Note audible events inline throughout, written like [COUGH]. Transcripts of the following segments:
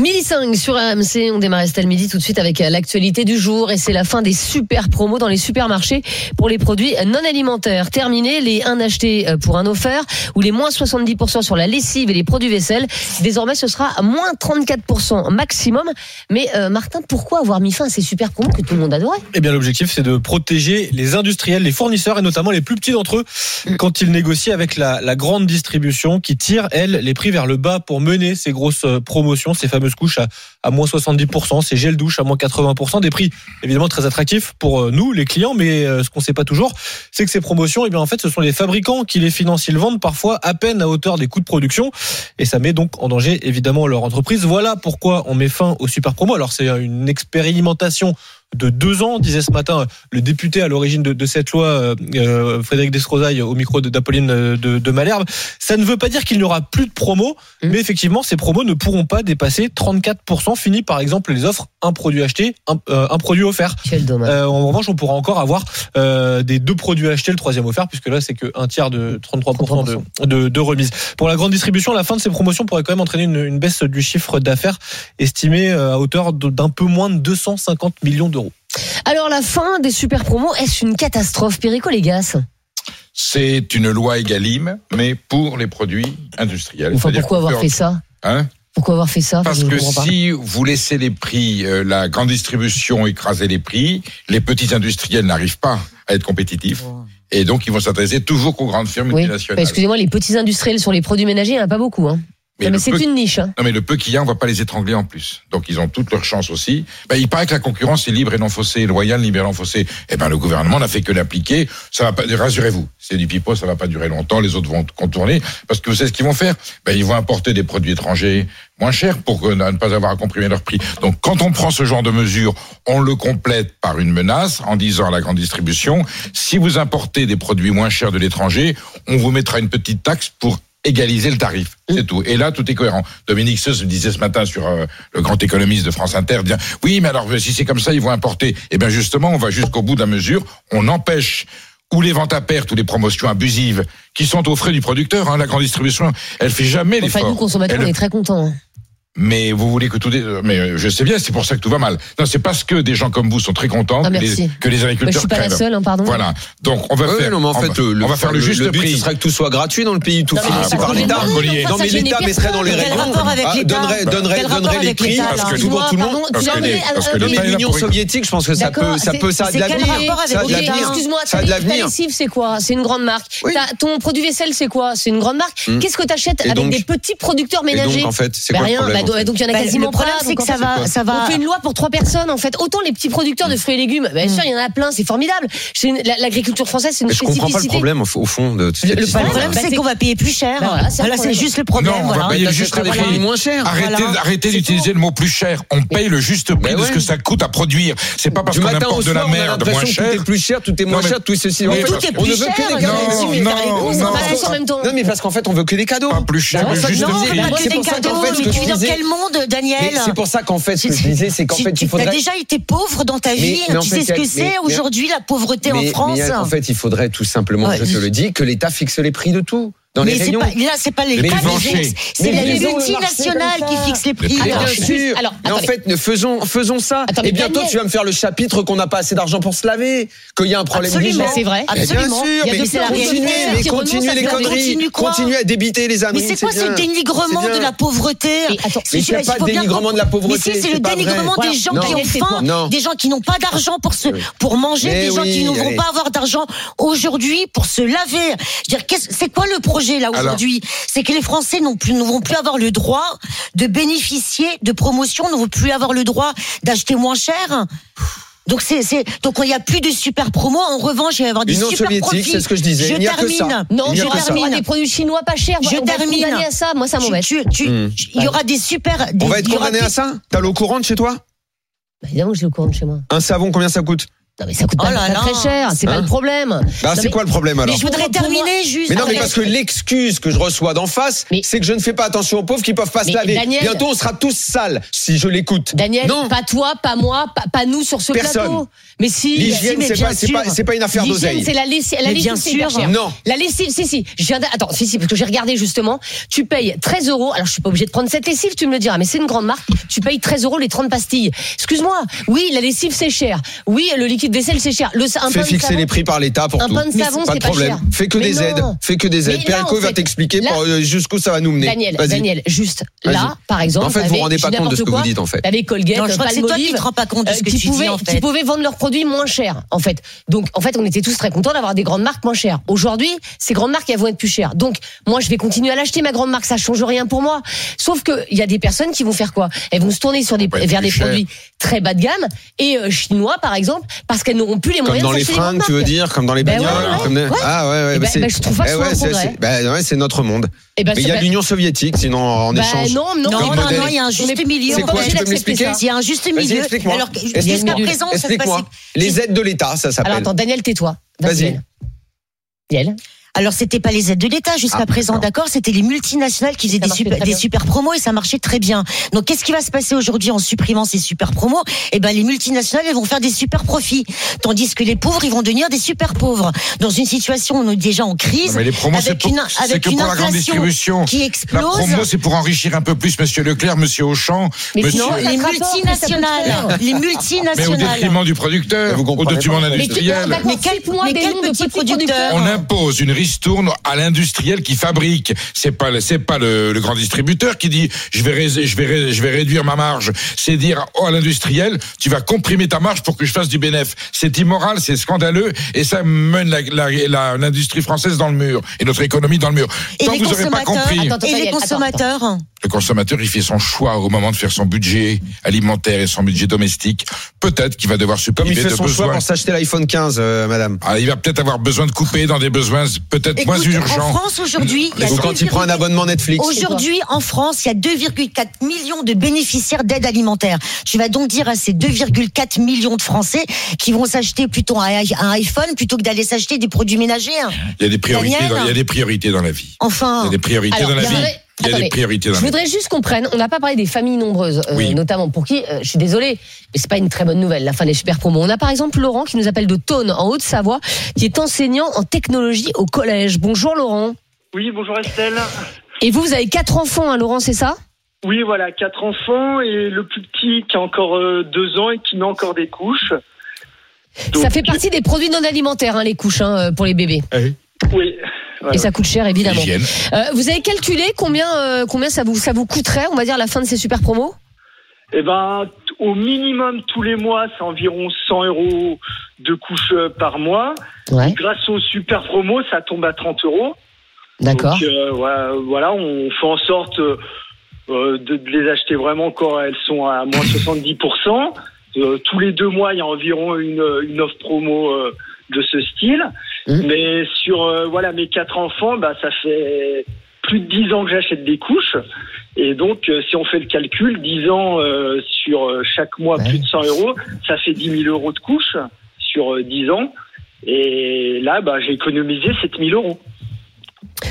Midi 5 sur AMC, on démarre Estelle Midi tout de suite avec euh, l'actualité du jour et c'est la fin des super promos dans les supermarchés pour les produits non alimentaires. Terminé les 1 acheté euh, pour un offert ou les moins 70% sur la lessive et les produits vaisselle. Désormais ce sera moins 34% maximum. Mais euh, Martin, pourquoi avoir mis fin à ces super promos que tout le monde adorait? Eh bien, l'objectif, c'est de protéger les industriels, les fournisseurs et notamment les plus petits d'entre eux quand ils négocient avec la, grande distribution qui tire, elle, les prix vers le bas pour mener ces grosses promotions, ces fameuses couches à, à moins 70%, ces gels douche à moins 80%, des prix évidemment très attractifs pour euh, nous, les clients, mais euh, ce qu'on ne sait pas toujours, c'est que ces promotions, eh bien, en fait, ce sont les fabricants qui les financent. Ils vendent parfois à peine à hauteur des coûts de production et ça met donc en danger évidemment leur entreprise. Voilà pourquoi on met fin aux super promos. Alors, c'est une expérimentation de deux ans, disait ce matin le député à l'origine de, de cette loi, euh, euh, Frédéric Descrozaille, au micro de- d'Apolline euh, de, de Malherbe. Ça ne veut pas dire qu'il n'y aura plus de promos, Mhm. mais effectivement, ces promos ne pourront pas dépasser 34%. Fini, par exemple, les offres, un produit acheté, un, euh, un produit offert. Quel dommage. Euh, en revanche, on pourra encore avoir des deux produits achetés, le troisième offert, puisque là, c'est qu'un tiers de 33% de, de, de remise. Pour la grande distribution, la fin de ces promotions pourrait quand même entraîner une, une baisse du chiffre d'affaires estimé à hauteur de- d'un peu moins de 250 millions d'euros. Alors la fin des super promos, est-ce une catastrophe Perico les gars C'est une loi Egalim, mais pour les produits industriels. Enfin C'est-à-dire pourquoi avoir peut- fait ça? Hein? Pourquoi avoir fait ça? Parce que si vous laissez les prix, euh, la grande distribution écraser les prix, les petits industriels n'arrivent pas à être compétitifs. Et donc, ils vont s'intéresser toujours qu'aux grandes firmes Oui, multinationales. excusez-moi, les petits industriels sur les produits ménagers, il n'y en a pas beaucoup. Hein. Mais mais c'est peu- une niche. Hein. Non, mais le peu qu'il y a, on va pas les étrangler en plus. Donc, ils ont toutes leurs chances aussi. Ben, il paraît que la concurrence est libre et non faussée, loyale, libre et non faussée. Eh ben, le gouvernement n'a fait que l'appliquer. Ça va pas, rassurez-vous. C'est du pipeau, ça va pas durer longtemps. Les autres vont contourner. Parce que vous savez ce qu'ils vont faire? Ben, ils vont importer des produits étrangers moins chers pour ne pas avoir à comprimer leur prix. Donc, quand on prend ce genre de mesures, on le complète par une menace en disant à la grande distribution, si vous importez des produits moins chers de l'étranger, on vous mettra une petite taxe pour égaliser le tarif. C'est tout. Et là, tout est cohérent. Dominique Seuss me disait ce matin sur euh, le grand économiste de France Inter, dire, oui, mais alors si c'est comme ça, ils vont importer. Eh bien justement, on va jusqu'au bout de la mesure. On empêche ou les ventes à perte ou les promotions abusives qui sont aux frais du producteur. Hein, la grande distribution, elle fait jamais Enfin, l'effort. nous, consommateurs, Elle- on est très contents. Mais vous voulez que tout dé... mais euh, je sais bien, c'est pour ça que tout va mal. Non, c'est parce que des gens comme vous sont très contents Ah, que, les, que les Bah, je agriculteurs suis pas la seule, hein, pardon. Voilà. Donc on va faire non, mais en on fait, va, euh, le, on va faire le, juste but, prix. ce serait que tout soit gratuit dans le pays, tout mais financé par l'État. Non, mais l'État mettrait dans les ah, l'État donnerait, donnerait, donnerait les prix parce que tout, le monde. pardon, parce que euh, mais l'Union soviétique, je pense que ça peut, ça peut, ça a de l'avenir. Excuse-moi, Ça a ta de ta l'avenir. lessive, c'est quoi? C'est une grande marque. Ton produit vaisselle, c'est quoi? C'est une grande marque. Hmm. Qu'est-ce que tu achètes avec des petits producteurs ménagers en fait, c'est quoi le rien, problème bah, donc il y en a Bah, quasiment le problème, pas. c'est donc que ça fait, va, ça va. On fait une loi pour trois personnes en fait. Autant les petits producteurs de fruits et légumes, bien sûr il y en a plein, c'est formidable. L'agriculture française, c'est une Mais je comprends pas le spécificité. problème au fond de Le- problème, Bah, c'est qu'on va payer plus cher. Bah, voilà, c'est juste le problème. Non, on va payer juste le prix. moins chers. Arrêtez, d'utiliser le mot plus cher. On paye le juste prix de ce que ça coûte à produire. C'est pas parce qu'on importe de la merde moins que tout cher. est plus cher, tout est moins Non, mais- cher, tout est ceci. tout est on ne plus veut cher, que des non, cadeaux. non, Mais non, non, mais parce qu'en fait, on veut que des cadeaux. Pas plus cher, Bah, mais ça- juste non, prix. bah, Pas c'est que pour des ça qu'en fait, ce mais que tu disais- quel monde, Daniel c'est pour ça qu'en fait, ce que je disais, c'est qu'en fait, tu il faudrait. as déjà été pauvre dans ta vie. Tu sais ce que c'est aujourd'hui la pauvreté en France. en fait, il faudrait tout simplement, je te le dis, que l'État fixe les prix de tout. Dans mais les rayon. pas, là, c'est pas l'État les fixe, c'est Mais les faisons le marché multinationales comme qui ça. fixent les prix. Bien sûr. alors, mais en fait, ne faisons, faisons ça. Attends, mais et bientôt, Daniel- tu vas me faire le chapitre qu'on n'a pas assez d'argent pour se laver, qu'il y a un problème Absolument. d'hygiène. C'est vrai. Mais Bien Absolument. sûr, y a mais continuez, mais continuez les conneries, continuez à débiter les amis. Mais c'est quoi ce bien. dénigrement de bien. la pauvreté Mais attends, Mais il n'y a il pas de bien dénigrement de la pauvreté. Mais si, c'est le dénigrement des gens qui ont faim, des gens qui n'ont pas d'argent pour se, pour manger, Mais des gens qui ne vont pas avoir d'argent aujourd'hui pour se laver. Je veux dire, c'est quoi le projet là aujourd'hui C'est que les Français n'ont plus, ne vont plus avoir le droit de bénéficier de promotions, ne vont plus avoir le droit d'acheter moins cher. Donc c'est, c'est, donc il n'y a plus de super promos. En revanche, il va y avoir des L'Union super soviétique, profits. c'est ce que je disais. Je Il n'y a que ça. termine. Non, Il y je termine. des produits chinois pas chers. Je on va être termine. condamné à ça. Moi, ça Tu- m'embête. tu- tu- Hmm. Il y aura des super. Des, On va être condamné à ça? T'as l'eau courante chez toi? Bah, évidemment, que j'ai le courant de chez moi. Un savon, combien ça coûte? Non mais ça coûte Oh pas, là pas là. très cher, c'est pas Hein le problème. Bah, c'est mais- quoi le problème alors Mais je voudrais terminer juste. Mais non, mais parce que l'excuse que je reçois d'en face, Mais- c'est que je ne fais pas attention aux pauvres qui peuvent pas se laver. Daniel- Bientôt, on sera tous sales si je l'écoute. Daniel, non, pas toi, pas moi, pas, pas nous sur ce Personne. plateau. Mais si, l'hygiène, si, c'est pas, c'est sûr. pas, c'est pas une affaire d'oseille. c'est la lessive, la lessive, bien c'est hyper sûr. cher. Non. La lessive, si, si. Je viens de- attends, si, si, parce que j'ai regardé justement. Tu payes 13 euros. Alors, je suis pas obligé de prendre cette lessive, tu me le diras, mais c'est une grande marque. Tu payes 13 euros les 30 pastilles. Excuse-moi. Oui, la lessive, c'est cher. Oui, le liquide vaisselle, c'est cher. Le, un Fais pain fixer savon- les prix par l'État pour Un tout. pain de Mais savon, pas c'est de pas problème. cher. Fais que Mais des non. aides. Fais que des aides. Perico va t'expliquer euh, jusqu'où ça va nous mener. Daniel, juste là, par exemple. En fait, vous vous rendez pas compte de ce que vous dites, en fait. T'avais Colgate, Non, je crois que c'est toi qui te rends pas compte de ce euh, que qui tu dis en qui pouvaient vendre leurs produits moins chers, en fait. Donc, en fait, on était tous très contents d'avoir des grandes marques moins chères. Aujourd'hui, ces grandes marques, elles vont être plus chères. Donc, moi, je vais continuer à l'acheter ma grande marque. Ça change rien pour moi. Sauf que il y a des personnes qui vont faire quoi? Elles vont se tourner sur des, Ouais, vers des cher. produits très bas de gamme et euh, chinois, par exemple, parce qu'elles n'auront plus les Comme moyens dans de les fringues, tu veux dire, comme dans les Ben bagnoles. ouais, ouais, comme des- ouais. Ah ouais, ouais. Eh bah ben- c'est- ben, je trouve pas eh un c'est- bah notre monde. Eh ben, Mais il y a l'Union soviétique, sinon en Bah, échange. non, non, Non, Comme non, il y a un juste milieu. C'est quoi. Tu peux Il y a un juste milieu. explique-moi. Alors, Explique-moi. jusqu'à présent, ça se. Les aides de l'État, ça Alors s'appelle. attends, Daniel, tais-toi. Vas-y. Daniel. Alors c'était pas les aides de l'État jusqu'à Ah, présent, d'accord. C'était les multinationales qui faisaient des super, des promos et ça marchait très bien. Donc qu'est-ce qui va se passer aujourd'hui en supprimant ces super promos? Eh ben les multinationales elles vont faire des super profits, tandis que les pauvres ils vont devenir des super pauvres. Dans une situation où on est déjà en Non, crise, mais les promos, avec pour, une, c'est avec que une pour la grande distribution. qui La explose. promo, c'est pour enrichir un peu plus Monsieur Leclerc, Monsieur Auchan, Mais Monsieur. sinon, les multinationales, les Mais au multinationales. détriment du producteur, Vous au détriment. D'accord, Mais quel- mais quel petit producteur On impose une ristourne à l'industriel qui fabrique. C'est pas c'est pas le, le grand distributeur qui dit je vais ré- je vais ré- je vais réduire ma marge. C'est dire oh, à l'industriel tu vas comprimer ta marge pour que je fasse du bénéfice. C'est immoral, c'est scandaleux et ça mène la- la- la- l'industrie française dans le mur et notre économie dans le mur. Et Tant les que vous n'aurez pas consommateurs, compris, Attends, attends, Et les Daniel, attends, consommateurs le consommateur il fait son choix au moment de faire son budget alimentaire et son budget domestique. Peut-être qu'il va devoir se Comme il fait de son choix besoins. pour s'acheter l'iPhone 15, euh, madame. Ah, il va peut-être avoir besoin de couper dans des besoins peut-être moins Écoute, en urgents. France aujourd'hui, il y a quand il prend un 2,4 abonnement Netflix. Aujourd'hui, en France, il y a 2,4 millions de bénéficiaires d'aide alimentaire. Tu vas donc dire à ces 2,4 millions de Français qui vont s'acheter plutôt un un iPhone plutôt que d'aller s'acheter des produits ménagers. Il y a des priorités, dans, il y a des priorités dans la vie. Il y Enfin, a des priorités Alors, dans la vie. Il y a attendez, des priorités Je voudrais juste qu'on prenne, on n'a pas parlé des familles nombreuses, euh, Oui. notamment pour qui, euh, je suis désolée, mais c'est pas une très bonne nouvelle, la fin des super promos. On a par exemple Laurent qui nous appelle de Thônes, en Haute-Savoie, qui est enseignant en technologie au collège. Bonjour Laurent. Oui, bonjour Estelle. Et vous, vous avez quatre enfants, hein, Laurent, c'est ça? Oui, voilà, quatre enfants et le plus petit qui a encore euh, deux ans et qui met encore des couches. Donc, Ça fait partie des produits non alimentaires, hein, les couches, hein, pour les bébés. Oui. Voilà. Et ça coûte cher, évidemment. Euh, vous avez calculé combien, euh, combien ça vous, ça vous coûterait, on va dire, à la fin de ces super promos? Eh ben, au minimum tous les mois, c'est environ 100 euros de couches euh, par mois. Ouais, Grâce aux super promos, ça tombe à 30 euros. d'accord. Donc euh, voilà, on fait en sorte de, les acheter vraiment quand elles sont à moins 70%. Euh, tous les deux mois, il y a environ une, une offre promo euh, de ce style. Mhm. Mais sur euh, voilà mes quatre enfants, bah, ça fait plus de 10 ans que j'achète des couches. Et donc, euh, si on fait le calcul, 10 ans euh, sur chaque mois, Ouais. plus de 100 euros, ça fait 10 000 euros de couches sur euh, 10 ans. Et là, bah, j'ai économisé 7 000 euros.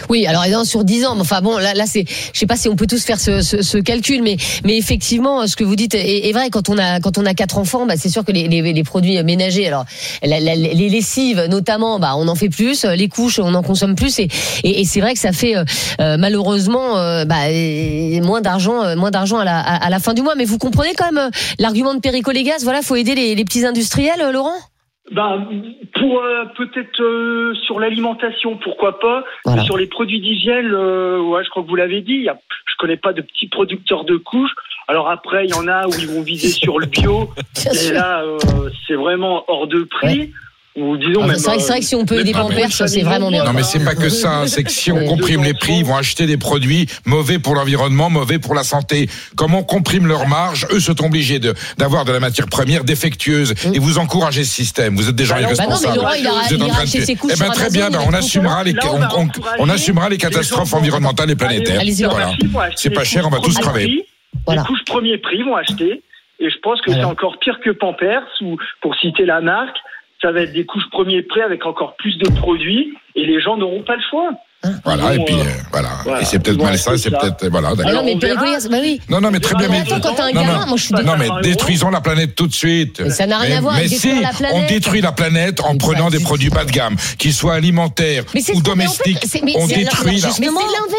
Oui, alors sur 10 ans, mais enfin bon, là, là c'est, je sais pas si on peut tous faire ce, ce, ce calcul, mais, mais effectivement, ce que vous dites est, vrai. Quand on a, quand on a quatre enfants, bah, c'est sûr que les, les, les produits ménagers, alors les lessives notamment, bah, on en fait plus, les couches, on en consomme plus, et, et, et c'est vrai que ça fait euh, euh, malheureusement euh, bah, euh, moins d'argent, moins d'argent à la, à, la fin du mois. Mais vous comprenez quand même l'argument de Perico Légas. Voilà, faut aider les, les petits industriels, Laurent? Ben, pour euh, peut-être euh, sur l'alimentation, pourquoi pas. Voilà. Sur les produits d'hygiène, euh, ouais, je crois que vous l'avez dit. Y a, je connais pas de petits producteurs de couches. Alors après, il y en a où ils vont viser sur le bio. [LAUGHS] Et là, euh, c'est vraiment hors de prix. Ou disons Ah, même. c'est vrai, que- c'est vrai que si on peut même aider Pampers, c'est vraiment bien. Non mais c'est pas que ça, c'est que si on [LAUGHS] comprime les prix, ils vont acheter des produits mauvais pour l'environnement, mauvais pour la santé. Comme on comprime leur marge, eux sont obligés de d'avoir de la matière première défectueuse et vous encouragez ce système. Vous êtes des gens Bah non, bah non, mais irresponsables. Laurent, il a- Vous êtes il en ira train de- acheter ses couches Eh ben très bien, ben, on assumera les on assumera les catastrophes environnementales et planétaires. Voilà. C'est pas cher, on va tous crever. Les couches premier prix vont acheter. Et je pense que c'est encore pire que Pampers, ou pour citer la marque. Ça va être des couches premiers prêts avec encore plus de produits et les gens n'auront pas le choix. Voilà, Ils et puis, euh, euh, voilà. voilà. Et c'est peut-être Ils vont mal ça, acheter c'est peut-être, voilà, Ah d'accord. non, mais bah oui. Non, non, mais très bien, Mais attends, quand t'as un non, gamin, non. moi je suis Non, mais détruisons la planète tout de suite. Mais ça n'a rien Mais- à voir avec si, la planète. on détruit la planète en prenant des du produits bas de gamme, qu'ils soient alimentaires ou domestiques. On détruit la,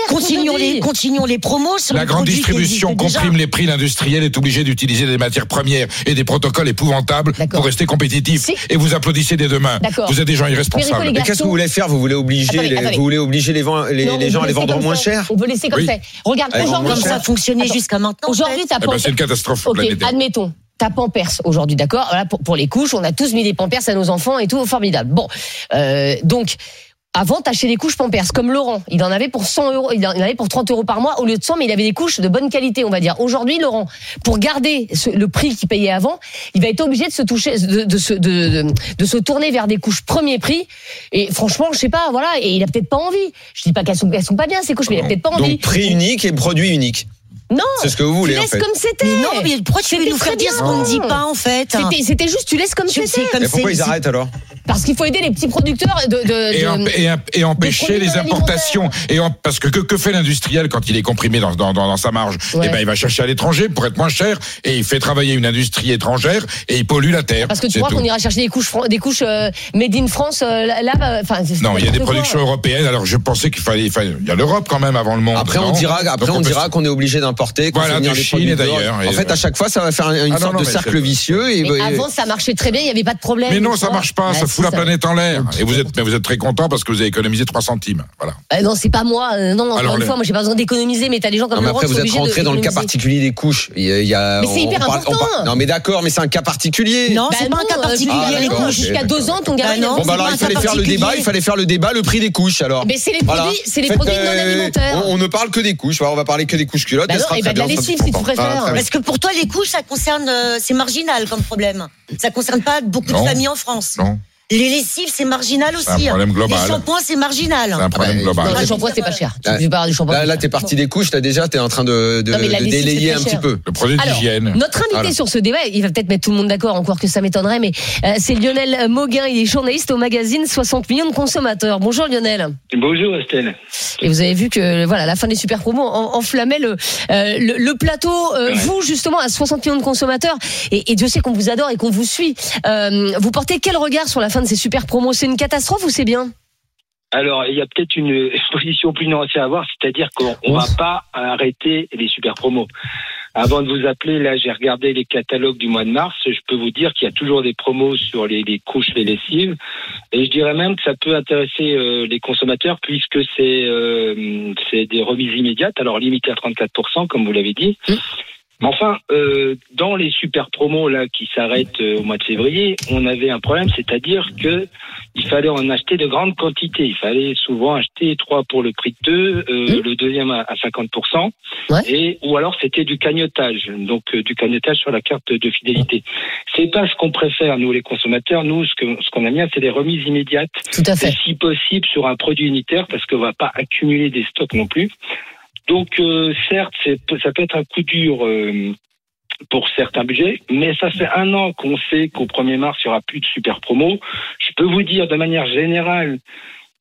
qu'on Continuons les, continuons les promos sur la grande distribution comprime les prix. L'industriel est obligé d'utiliser des matières premières et des protocoles épouvantables pour rester compétitif. Et vous applaudissez mains. D'accord. Vous êtes des gens irresponsables. qu'est-ce que vous voulez faire? Vous voulez obliger, Les, obliger les, vend- les, Non, les on gens à les vendre moins ça. cher On veut laisser comme Oui. ça. Regarde, aujourd'hui, Comme ça fonctionnait Attends. jusqu'à maintenant. en Aujourd'hui, t'as Eh ben, c'est une catastrophe Ok, admettons. T'as Pampers aujourd'hui, d'accord Voilà, pour, pour les couches, on a tous mis des Pampers à nos enfants et tout, formidable. Bon, euh, donc. Avant, t'achetais des couches Pampers, comme Laurent. Il en avait pour 100 euros, il en avait pour 30 euros par mois au lieu de 100, mais il avait des couches de bonne qualité, on va dire. Aujourd'hui, Laurent, pour garder ce- le prix qu'il payait avant, il va être obligé de se toucher, de, de, se, de, de, de se tourner vers des couches premier prix. Et franchement, je sais pas, voilà, et il a peut-être pas envie. Je dis pas qu'elles sont, elles sont pas bien, ces couches, mais il a peut-être pas envie. Donc prix unique et produit unique. non! C'est ce que vous Tu voulez en laisses fait. comme c'était! Mais non, mais pourquoi tu veux nous faire dire ce qu'on ne dit pas en fait C'était- juste, tu laisses comme Tu- c'était. C'est comme Et pourquoi c'est- ils arrêtent alors? Parce qu'il faut aider les petits producteurs de. de, et, de- et, et empêcher les importations. Et en- parce que que, que fait l'industriel quand il est comprimé dans, dans, dans, dans sa marge? Ouais. Eh ben, il va chercher à l'étranger pour être moins cher et il fait travailler une industrie étrangère et il pollue la terre. Parce que tu crois qu'on ira chercher des couches, des couches euh, made in France euh, là, bah, enfin. Non, il y a des quoi. productions européennes. Alors je pensais qu'il fallait, il fallait- il y a l'Europe quand même avant le monde. Après on dira, après Donc, on dira qu'on est obligé d'importer, Voilà, de Chine et d'ailleurs, En et- fait, à chaque fois, ça va faire une Ah sorte non, de cercle vicieux. Et, Mais et- avant, ça marchait très bien, il n'y avait pas de problème. Mais non, ça marche pas, Bah, ça fout la planète en l'air. Et vous êtes, mais vous êtes très content parce que vous avez économisé 3 centimes. Voilà. Euh, non, c'est pas moi. euh, non, encore Alors, une le- fois, moi, j'ai pas besoin d'économiser, mais t'as des gens comme Laurent après, vous êtes rentré dans le cas particulier des couches. Il y a, il y a- Mais c'est hyper important. parle- non, mais d'accord, mais c'est un cas particulier. Non, Bah c'est pas un cas euh, particulier. Ah, les couches. Jusqu'à deux ans, ton gamin. Bah Bon, bah alors, il un fallait faire le débat, il fallait faire le débat, le prix des couches, alors. Mais c'est les Voilà. produits, c'est les Faites, produits non euh, alimentaires. On, on ne parle que des couches. Voilà, on va parler que des couches culottes. Bah et non, ce sera et bah, très de la lessive, si tu préfères. Ah, bien. Parce que pour toi, les couches, ça concerne, euh, c'est marginal comme problème. Ça concerne pas beaucoup Non. de familles en France. Non, Les lessives, c'est marginal aussi. c'est un problème global. Les shampoings, c'est marginal. C'est un problème global. Le shampoing, c'est pas cher. Là, Tu veux parler du shampoing. Là, là, t'es parti des couches, là, déjà, t'es en train de, de, Non, mais la de lessive, délayer un petit peu. Le Alors, d'hygiène. Notre invité sur ce débat, il va peut-être mettre tout le monde d'accord, encore que ça m'étonnerait, mais euh, c'est Lionel Mauguin, il est journaliste au magazine 60 millions de consommateurs. Bonjour Lionel. Bonjour Estelle. Et vous avez vu que voilà, la fin des super promos en- enflammait le, euh, le, le plateau. Euh, Ouais. Vous, justement, à 60 millions de consommateurs, et, et Dieu sait qu'on vous adore et qu'on vous suit, euh, vous portez quel regard sur la fin de ces super promos C'est une catastrophe ou c'est bien Alors, il y a peut-être une position plus nuancée à avoir, c'est-à-dire qu'on ne va pas arrêter les super promos. Avant de vous appeler, là, j'ai regardé les catalogues du mois de mars. Je peux vous dire qu'il y a toujours des promos sur les, les couches, les lessives. Et je dirais même que ça peut intéresser euh, les consommateurs puisque c'est euh, c'est des remises immédiates, alors limitées à 34%, comme vous l'avez dit. Mm. Mais enfin, euh, dans les super promos là qui s'arrêtent euh, au mois de février, on avait un problème, c'est-à-dire que il fallait en acheter de grandes quantités. Il fallait souvent acheter trois pour le prix de deux, euh, le deuxième à à 50%, Ouais. et ou alors c'était du cagnotage, donc euh, du cagnotage sur la carte de fidélité. C'est pas ce qu'on préfère nous les consommateurs. Nous, ce que ce qu'on aime bien, c'est les remises immédiates, Tout à et fait. si possible sur un produit unitaire, parce qu'on va pas accumuler des stocks non plus. Donc euh, certes, ça peut être un coup dur. euh, pour certains budgets, mais ça fait un an qu'on sait qu'au 1er mars, il n'y aura plus de super promo. Je peux vous dire de manière générale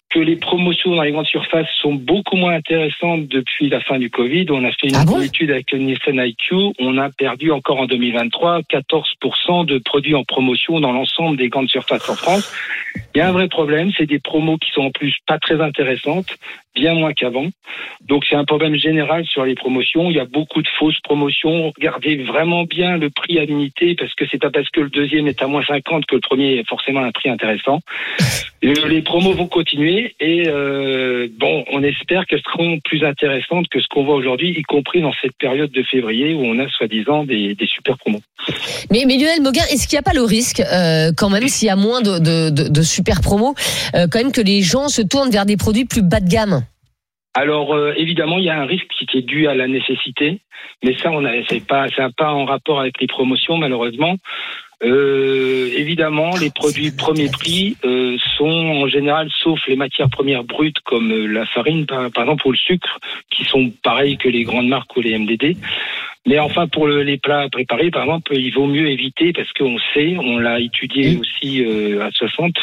que les promotions dans les grandes surfaces sont beaucoup moins intéressantes depuis la fin du Covid. On a fait une Ah bon? étude avec le Nielsen IQ. On a perdu encore en 2023 14% de produits en promotion dans l'ensemble des grandes surfaces en France. Il y a un vrai problème, c'est des promos qui sont en plus pas très intéressantes, bien moins qu'avant. Donc c'est un problème général sur les promotions. Il y a beaucoup de fausses promotions. Regardez vraiment bien le prix à l'unité parce que c'est pas parce que le deuxième est à moins 50 que le premier est forcément un prix intéressant. [LAUGHS] Les promos vont continuer et euh, bon, on espère qu'elles seront plus intéressantes que ce qu'on voit aujourd'hui, y compris dans cette période de février où on a soi-disant des, des super promos. Mais, mais Lionel Mauguin, est-ce qu'il n'y a pas le risque, euh, quand même, s'il y a moins de, de, de, de super promos, euh, quand même que les gens se tournent vers des produits plus bas de gamme? Alors euh, évidemment, il y a un risque qui est dû à la nécessité, mais ça, on a, c'est pas, ça n'a pas en rapport avec les promotions malheureusement. Euh, évidemment, les produits premier prix euh, sont en général, sauf les matières premières brutes comme euh, la farine, par, par exemple, ou le sucre, qui sont pareils que les grandes marques ou les MDD. Mais enfin, pour le- les plats préparés, par exemple, il vaut mieux éviter parce qu'on sait, on l'a étudié aussi euh, à 60,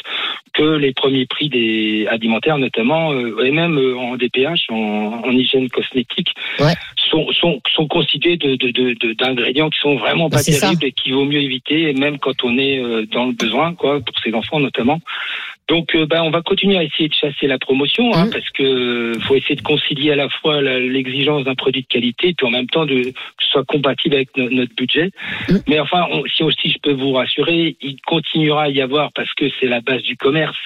que les premiers prix des alimentaires, notamment, euh, et même euh, en DPH, en, en hygiène cosmétique, Ouais. sont, sont, sont constitués de, de, de, de- d'ingrédients qui sont vraiment Bah, pas ça. terribles et qu'il vaut mieux éviter, même quand on est euh, dans le besoin, quoi, pour ses enfants notamment. Donc, euh, ben, on va continuer à essayer de chasser la promotion, hein, Mhm. parce que faut essayer de concilier à la fois l'exigence d'un produit de qualité, puis en même temps de que ce soit compatible avec no- notre budget. Mhm. Mais enfin, on- si aussi je peux vous rassurer, il continuera à y avoir, parce que c'est la base du commerce,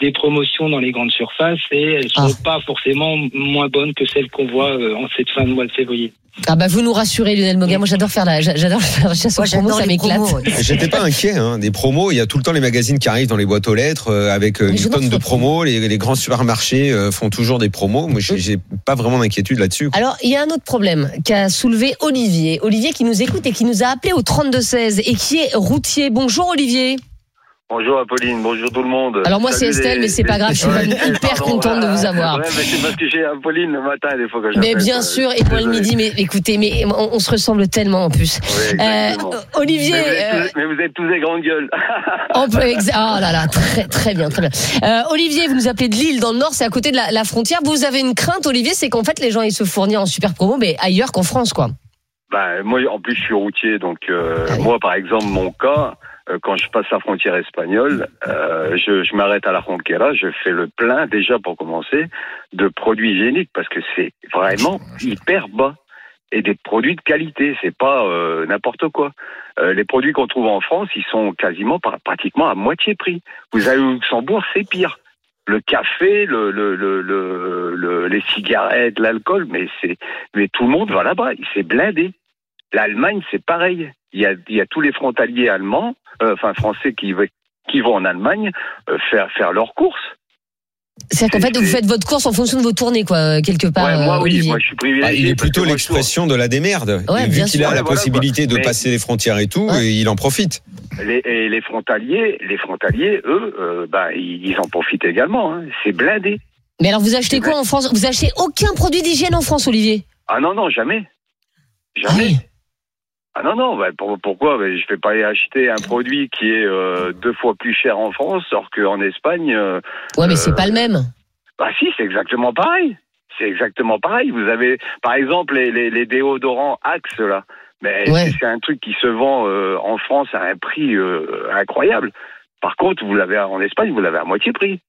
des promotions dans les grandes surfaces et elles sont Ah. pas forcément moins bonnes que celles qu'on voit euh, en cette fin de mois de février. Ah bah vous nous rassurez Lionel Moga. Moi j'adore faire la, j'adore faire la chasse aux promos, ça m'éclate. J'étais pas inquiet, hein. des promos. Il y a tout le temps les magazines qui arrivent dans les boîtes aux lettres euh, avec euh, une tonne de promos. Les, les grands supermarchés euh, font toujours des promos. Moi, j'ai j'ai pas vraiment d'inquiétude là-dessus. Alors, il y a un autre problème qu'a soulevé Olivier. Olivier qui nous écoute et qui nous a appelé au 32-16 et qui est routier. Bonjour Olivier. Bonjour Apolline, bonjour tout le monde. Alors moi, c'est Estelle, les- mais c'est pas grave, je suis Ouais, hyper pardon, contente de vous avoir. Ouais, mais c'est parce que j'ai Apolline le matin des fois que Mais j'appelle, bien sûr, et moi le midi, mais écoutez, mais on, on se ressemble tellement en plus. Oui. Euh, Olivier, mais, vous êtes euh, tous, mais vous êtes tous des grandes gueules. [LAUGHS] on peut exa- oh là là, très très bien, très bien. Euh, Olivier, vous nous appelez de Lille dans le Nord, c'est à côté de la, la frontière. Vous avez une crainte, Olivier, c'est qu'en fait les gens ils se fournissent en super promo, mais ailleurs qu'en France, quoi. bah, moi, en plus, je suis routier, donc Ah oui. moi, par exemple, mon cas, quand je passe la frontière espagnole, euh, je, je m'arrête à la Ronquera, je fais le plein déjà pour commencer de produits hygiéniques parce que c'est vraiment hyper bas et des produits de qualité, c'est pas euh, n'importe quoi. Euh, les produits qu'on trouve en France, ils sont quasiment par- pratiquement à moitié prix. Vous allez au Luxembourg, c'est pire. Le café, le, le, le, le- le- les cigarettes, l'alcool, mais c'est mais tout le monde va là-bas, c'est blindé. L'Allemagne, c'est pareil. Il y a, il y a tous les frontaliers allemands, euh, enfin français, qui, vont en Allemagne euh, faire, faire leurs courses. C'est-à-dire qu'en fait, vous faites votre course en fonction de vos tournées, quoi, quelque part, Ouais, moi, euh, oui, moi, je suis privilégié. Ah, il est plutôt l'expression de la démerde. Ouais, vu qu'il a la voilà, possibilité quoi. de Mais- passer les frontières et tout, Ouais. et il en profite. Les, et les frontaliers, les frontaliers, eux, euh, bah, ils, en profitent également. hein. C'est blindé. Mais alors, vous achetez quoi en France? Vous achetez aucun produit d'hygiène en France, Olivier? Ah non, non, jamais. Ah Jamais. oui. Ah non, non, bah, pour- pourquoi? Bah, Je ne vais pas aller acheter un produit qui est euh, deux fois plus cher en France, alors qu'en Espagne, euh, Ouais, mais c'est Euh, pas le même. bah si, c'est exactement pareil. C'est exactement pareil. Vous avez, par exemple, les, les, les déodorants Axe, là. Mais Ouais. c'est- un truc qui se vend euh, en France à un prix incroyable. Par contre, vous l'avez en Espagne, vous l'avez à moitié prix.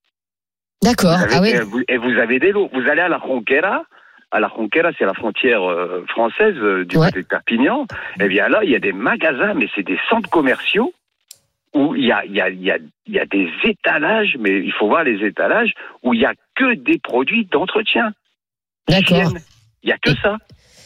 D'accord. Ah oui. et, vous, et vous avez des lots. Vous allez à la Ronquera. À la Ronquera, c'est la frontière euh, française euh, du Ouais. côté de Perpignan. Eh bien là, il y a des magasins, mais c'est des centres commerciaux où il y a, il y, a, il y, a, il y a des étalages, mais il faut voir les étalages, où il y a que des produits d'entretien. D'accord. Il y a que Et- ça.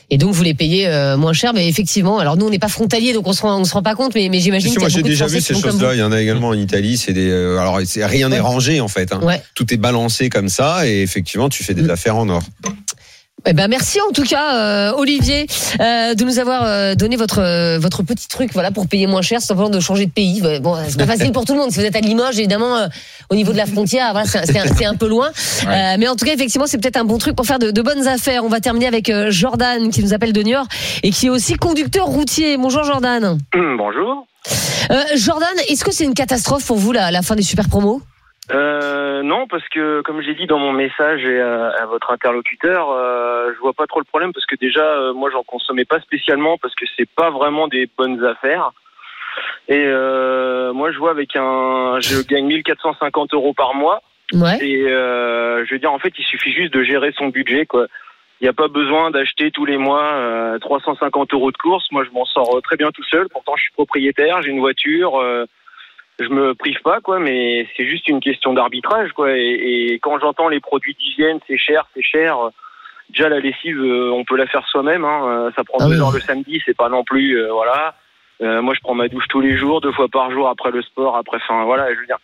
Et donc, vous les payez euh, moins cher, mais effectivement, alors nous, on n'est pas frontalier, donc on se rend, on se rend pas compte, mais, mais j'imagine y moi j'ai déjà vu ces choses-là. Il y en a également en Italie. C'est des. euh, alors rien n'est Ouais. rangé en fait. hein. Ouais. Tout est balancé comme ça et effectivement tu fais des Mm. affaires en or. Eh ben merci en tout cas euh, Olivier euh, de nous avoir euh, donné votre euh, votre petit truc voilà pour payer moins cher, c'est simplement de changer de pays. Ouais, Bon, c'est pas [LAUGHS] facile pour tout le monde. Si vous êtes à Limoges, évidemment, euh, au niveau de la frontière, voilà, c'est c'est un, c'est un peu loin. Euh, mais en tout cas, effectivement, c'est peut-être un bon truc pour faire de, de bonnes affaires. On va terminer avec euh, Jordan qui nous appelle de Niort et qui est aussi conducteur routier. Bonjour Jordan. Bonjour. Euh, Jordan, est-ce que c'est une catastrophe pour vous la, la fin des super promos? Euh, non, parce que comme j'ai dit dans mon message et à, à votre interlocuteur, euh, je vois pas trop le problème parce que déjà, euh, moi, j'en consommais pas spécialement parce que c'est pas vraiment des bonnes affaires. Et euh, moi, je vois avec un, je gagne 1450 euros par mois. Ouais. Et euh, je veux dire, en fait, il suffit juste de gérer son budget, quoi. Il n'y a pas besoin d'acheter tous les mois euh, 350 euros de courses. Moi, je m'en sors euh, très bien tout seul. Pourtant, je suis propriétaire, j'ai une voiture. Je me prive pas, quoi. Mais c'est juste une question d'arbitrage, quoi. Et, et quand j'entends les produits d'hygiène, c'est cher, c'est cher. Déjà, la lessive, euh, on peut la faire soi-même. Hein. euh, Ça prend Ah deux oui. heures le samedi, c'est pas non plus, euh, voilà. Euh, moi, je prends ma douche tous les jours, deux fois par jour après le sport, après, enfin, voilà. Je veux dire,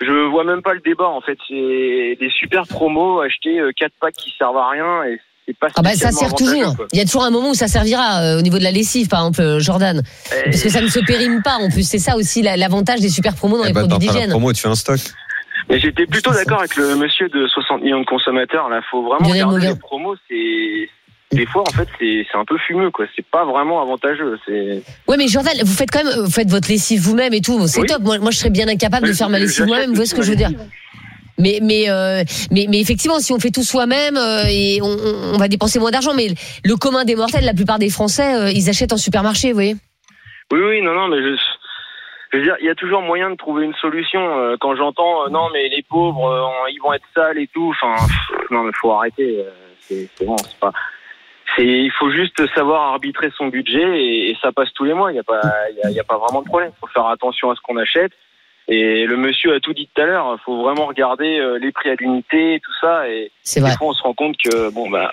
je vois même pas le débat en fait. C'est des super promos, acheter euh, quatre packs qui servent à rien et pas Ah bah ça sert toujours. quoi. Il y a toujours un moment où ça servira euh, au niveau de la lessive, par exemple, euh, Jordan. Et- Parce que ça ne se périme pas en plus. C'est ça aussi la- l'avantage des super promos dans Eh les ben, produits d'hygiène. promo, tu fais un stock. Mais j'étais plutôt d'accord avec le monsieur de 60 millions de consommateurs. Là, faut vraiment Lionel regarder les promos. C'est des fois, en fait, c'est un peu fumeux, quoi. C'est pas vraiment avantageux. Ouais, mais Jordan, vous faites quand même, vous faites votre lessive vous-même et tout. C'est Oui. top. Moi, moi, je serais bien incapable de faire ma lessive moi-même. Vous voyez ce que je veux dire Mais, mais, euh, mais, mais effectivement, si on fait tout soi-même, euh, et on, on- va dépenser moins d'argent. Mais le commun des mortels, la plupart des Français, euh, ils achètent en supermarché, vous voyez. Oui, oui, non, non, mais je, je veux dire, il y a toujours moyen de trouver une solution. Euh, Quand j'entends, euh, non, mais les pauvres, euh, ils vont être sales et tout. Enfin, non, mais faut arrêter. C'est bon, c'est pas. C'est, il faut juste savoir arbitrer son budget et, et ça passe tous les mois. Il n'y a pas, il y a, il y a pas vraiment de problème. Faut faire attention à ce qu'on achète. Et le monsieur a tout dit tout à l'heure. Faut vraiment regarder euh, les prix à l'unité, tout ça. Et C'est des fois, on se rend compte que bon bah,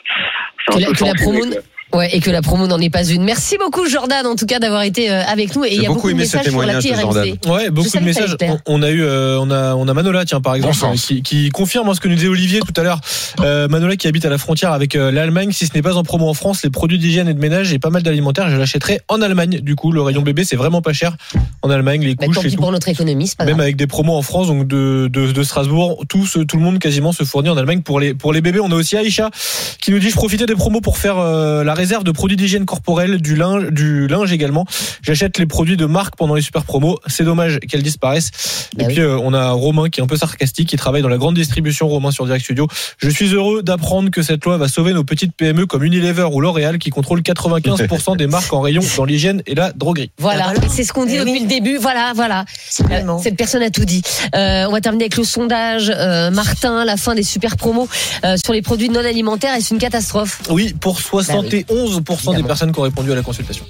c'est Que un la- peu que la fanfumé, promo- quoi. Ouais, et que la promo n'en est pas une. Merci beaucoup, Jordan, en tout cas, d'avoir été euh, avec nous. Et il y a beaucoup beaucoup de aimé ce messages sur la. Ouais, beaucoup de messages. On, a eu, euh, on a, on a Manola, tiens, par exemple, qui, qui confirme hein, ce que nous disait Olivier tout à l'heure. Euh, Manola qui habite à la frontière avec euh, l'Allemagne. Si ce n'est pas en promo en France, les produits d'hygiène et de ménage et pas mal d'alimentaire, je l'achèterai en Allemagne. Du coup, le rayon bébé, c'est vraiment pas cher en Allemagne. Les Bah, couches et tout. pour notre économie, pas Même grave. avec des promos en France, donc de, de, de Strasbourg, tout, ce- tout le monde quasiment se fournit en Allemagne pour les, pour les bébés. On a aussi Aïcha qui nous dit je profitais des promos pour faire euh, la réserve de produits d'hygiène corporelle, du linge, du linge également. J'achète les produits de marque pendant les super promos. C'est dommage qu'elles disparaissent. Bah Et oui. puis euh, on a Romain qui est un peu sarcastique, qui travaille dans la grande distribution. Romain sur Direct Studio. Je suis heureux d'apprendre que cette loi va sauver nos petites PME comme Unilever ou L'Oréal qui contrôlent 95% des marques en rayon dans l'hygiène et la droguerie. Voilà, Ah, voilà. c'est ce qu'on dit Eh depuis oui. le début. Voilà, voilà. Euh, Cette personne a tout dit. Euh, on va terminer avec le sondage. Euh, Martin, la fin des super promos euh, sur les produits non alimentaires, est-ce une catastrophe? Oui, pour 71% des Évidemment. personnes qui ont répondu à la consultation.